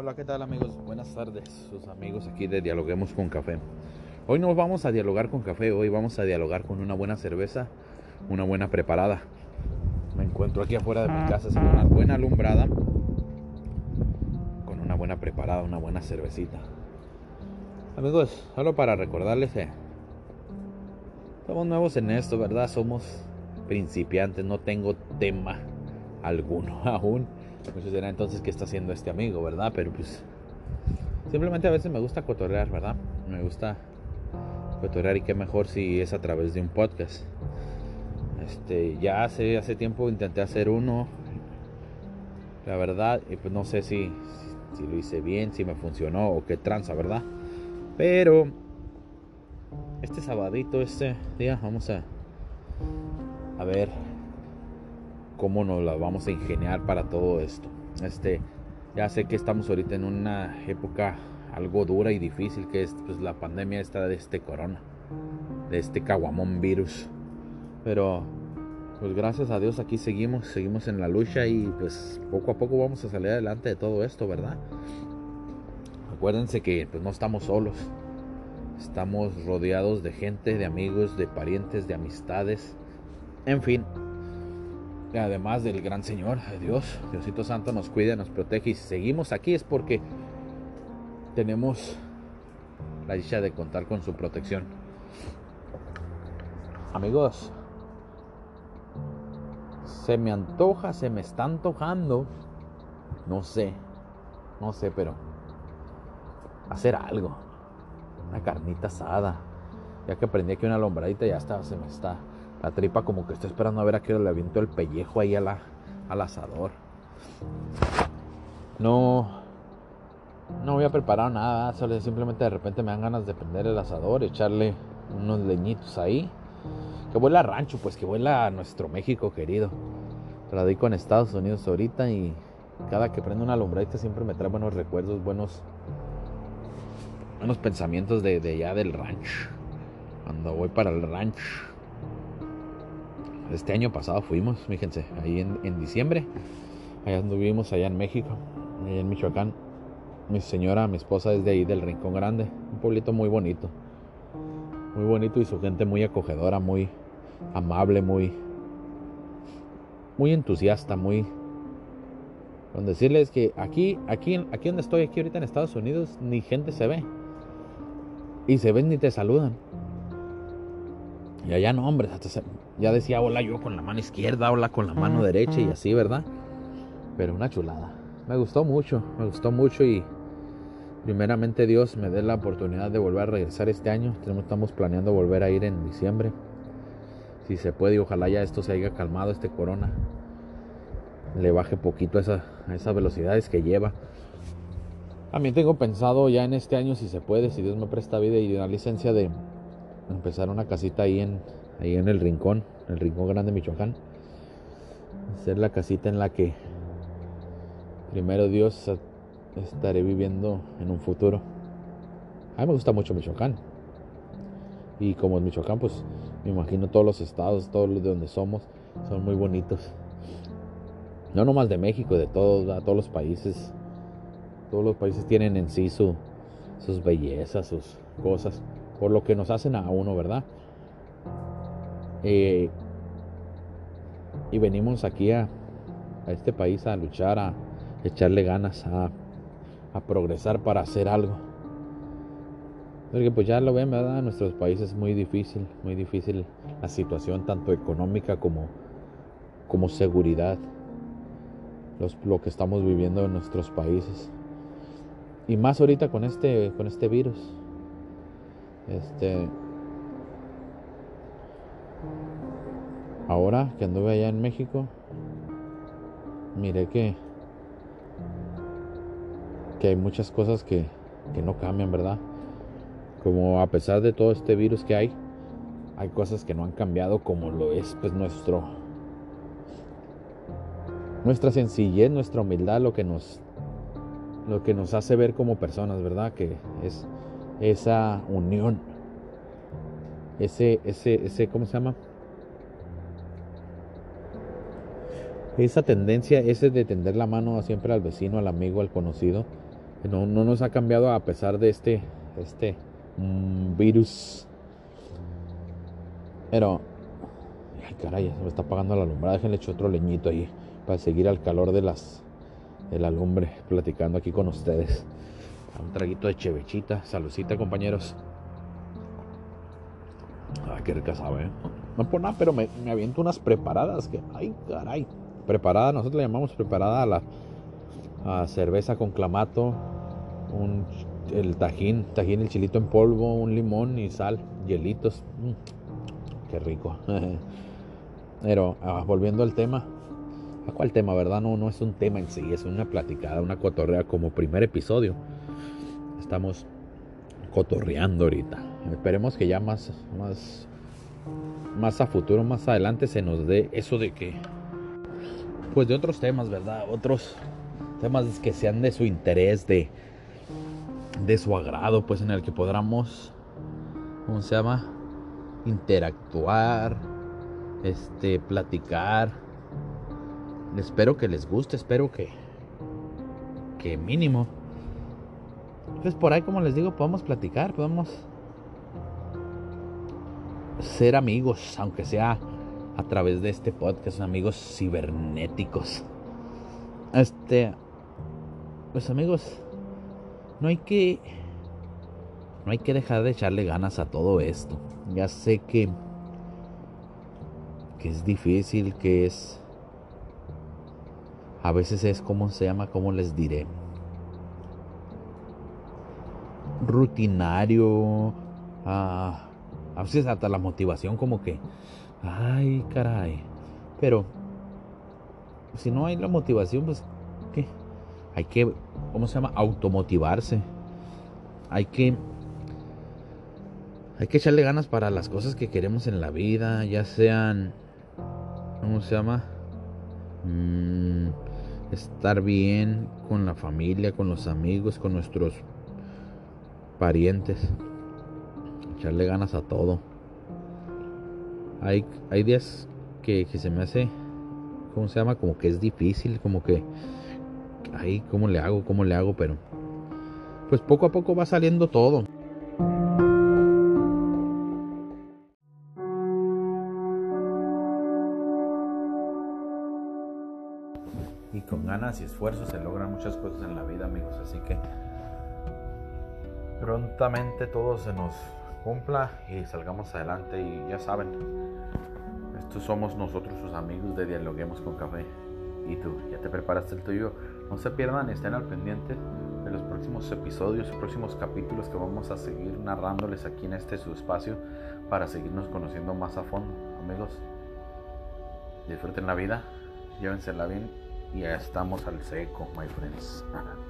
Hola, ¿qué tal amigos? Buenas tardes, sus amigos aquí de Dialoguemos con Café. Hoy no vamos a dialogar con café, hoy vamos a dialogar con una buena cerveza, una buena preparada. Me encuentro aquí afuera de mi casa, haciendo una buena alumbrada, con una buena preparada, una buena cervecita. Amigos, solo para recordarles, que somos nuevos en esto, ¿verdad? Somos principiantes, no tengo tema alguno aún Muchos dirán entonces qué está haciendo este amigo, ¿verdad? Pero pues simplemente a veces me gusta cotorrear, ¿verdad? Me gusta cotorrear y qué mejor si es a través de un podcast. Este, ya hace, hace tiempo intenté hacer uno, la verdad, y pues no sé si, si lo hice bien, si me funcionó o qué tranza, ¿verdad? Pero este sabadito, este día, vamos a, a ver cómo nos la vamos a ingeniar para todo esto. Este, ya sé que estamos ahorita en una época algo dura y difícil que es pues, la pandemia de este corona, de este caguamón virus. Pero pues gracias a Dios aquí seguimos, seguimos en la lucha y pues poco a poco vamos a salir adelante de todo esto, ¿verdad? Acuérdense que pues no estamos solos. Estamos rodeados de gente, de amigos, de parientes, de amistades. En fin, además del gran Señor, Dios, Diosito Santo nos cuida, nos protege y si seguimos aquí es porque tenemos la dicha de contar con su protección. Amigos, se me antoja, se me está antojando, no sé, no sé, pero hacer algo, una carnita asada. Ya que aprendí que una lombradita ya está, se me está la tripa como que está esperando a ver a qué le aviento el pellejo ahí a la, al asador. No, no voy a preparar nada, solo simplemente de repente me dan ganas de prender el asador, echarle unos leñitos ahí. Que vuela a rancho, pues que vuela a nuestro México querido. Radico en Estados Unidos ahorita y cada que prendo una lombradita siempre me trae buenos recuerdos, buenos, buenos pensamientos de, de allá del rancho. Cuando voy para el rancho este año pasado fuimos, fíjense, ahí en, diciembre. Allá anduvimos, allá en México, allá en Michoacán. Mi señora, mi esposa es de ahí, del Rincón Grande. Un pueblito muy bonito. Muy bonito y su gente muy acogedora, muy amable, muy, muy entusiasta, muy... Con decirles que aquí, aquí, aquí donde estoy, aquí ahorita en Estados Unidos, ni gente se ve. Y se ven ni te saludan. Y allá no, hombre, ya decía hola yo con la mano izquierda, hola con la mano derecha y así, ¿verdad? Pero una chulada. Me gustó mucho, me gustó mucho y primeramente Dios me dé la oportunidad de volver a regresar este año. Estamos planeando volver a ir en diciembre. Si se puede y ojalá ya esto se haya calmado, este corona. Le baje poquito a, esa, a esas velocidades que lleva. También tengo pensado ya en este año, si se puede, si Dios me presta vida y una licencia de empezar una casita ahí en, ahí en el rincón, el rincón grande Michoacán. Hacer la casita en la que primero Dios estaré viviendo en un futuro. A mí me gusta mucho Michoacán. Y como en Michoacán, pues me imagino todos los estados, todos los de donde somos, son muy bonitos. No nomás de México, de todos, todos los países. Todos los países tienen en sí su, sus bellezas, sus cosas por lo que nos hacen a uno, ¿verdad? Eh, y venimos aquí a, este país a luchar, a echarle ganas, a, progresar para hacer algo. Porque pues ya lo ven, ¿verdad? En nuestros países es muy difícil, muy difícil la situación, tanto económica como, como seguridad. lo que estamos viviendo en nuestros países. Y más ahorita con este, con este virus. Este. Ahora que anduve allá en México, miré que. que hay muchas cosas que, que no cambian, ¿verdad? Como a pesar de todo este virus que hay, hay cosas que no han cambiado como lo es pues nuestro nuestra sencillez, nuestra humildad, lo que nos lo que nos hace ver como personas, ¿verdad? Que es esa unión, ese, ese, ese, ¿cómo se llama? Esa tendencia, ese de tender la mano siempre al vecino, al amigo, al conocido, No, no nos ha cambiado a pesar de este, este mm, virus. Pero, ay caray, se me está apagando la alumbrada. Déjenle echar otro leñito ahí para seguir al calor de las de la lumbre platicando aquí con ustedes. Un traguito de chevechita, salucita compañeros. Ay, qué rica sabe. ¿eh? No por nada, pero me, me, aviento unas preparadas que, ay, caray. Preparada, nosotros le llamamos preparada a la a cerveza con clamato, un, el tajín, tajín, el chilito en polvo, un limón y sal, hielitos. Mm, qué rico. Pero ah, volviendo al tema, ¿a cuál tema, verdad? No, no es un tema en sí, es una platicada, una cotorrea como primer episodio. Estamos cotorreando ahorita. Esperemos que ya más, más, más a futuro, más adelante se nos dé eso de que, pues de otros temas, ¿verdad? Otros temas que sean de su interés, de, de su agrado, pues en el que podamos, ¿cómo se llama? Interactuar, este, platicar. Espero que les guste, espero que, que mínimo. Pues por ahí, como les digo, podemos platicar, podemos ser amigos, aunque sea a través de este podcast, amigos cibernéticos. Este, pues amigos, no hay que no hay que dejar de echarle ganas a todo esto. Ya sé que que es difícil, que es a veces es como se llama, como les diré, rutinario, ah, a veces hasta la motivación como que, ay, caray. Pero si no hay la motivación, pues ¿qué? hay que, ¿cómo se llama? Automotivarse. Hay que, hay que echarle ganas para las cosas que queremos en la vida, ya sean, ¿cómo se llama? Mm, estar bien con la familia, con los amigos, con nuestros parientes. Echarle ganas a todo. Hay, hay días que, se me hace, ¿cómo se llama? Como que es difícil, como que ay, ¿cómo le hago? ¿Cómo le hago? Pero pues poco a poco va saliendo todo. Y con ganas y esfuerzo se logran muchas cosas en la vida, amigos. Así que prontamente todo se nos cumpla y salgamos adelante. Y ya saben, estos somos nosotros, sus amigos de Dialoguemos con Café. ¿Y tú? ¿Ya te preparaste el tuyo? No se pierdan, estén al pendiente de los próximos episodios, próximos capítulos que vamos a seguir narrándoles aquí en este su espacio para seguirnos conociendo más a fondo. Amigos, disfruten la vida, llévensela bien y ya estamos al seco, my friends.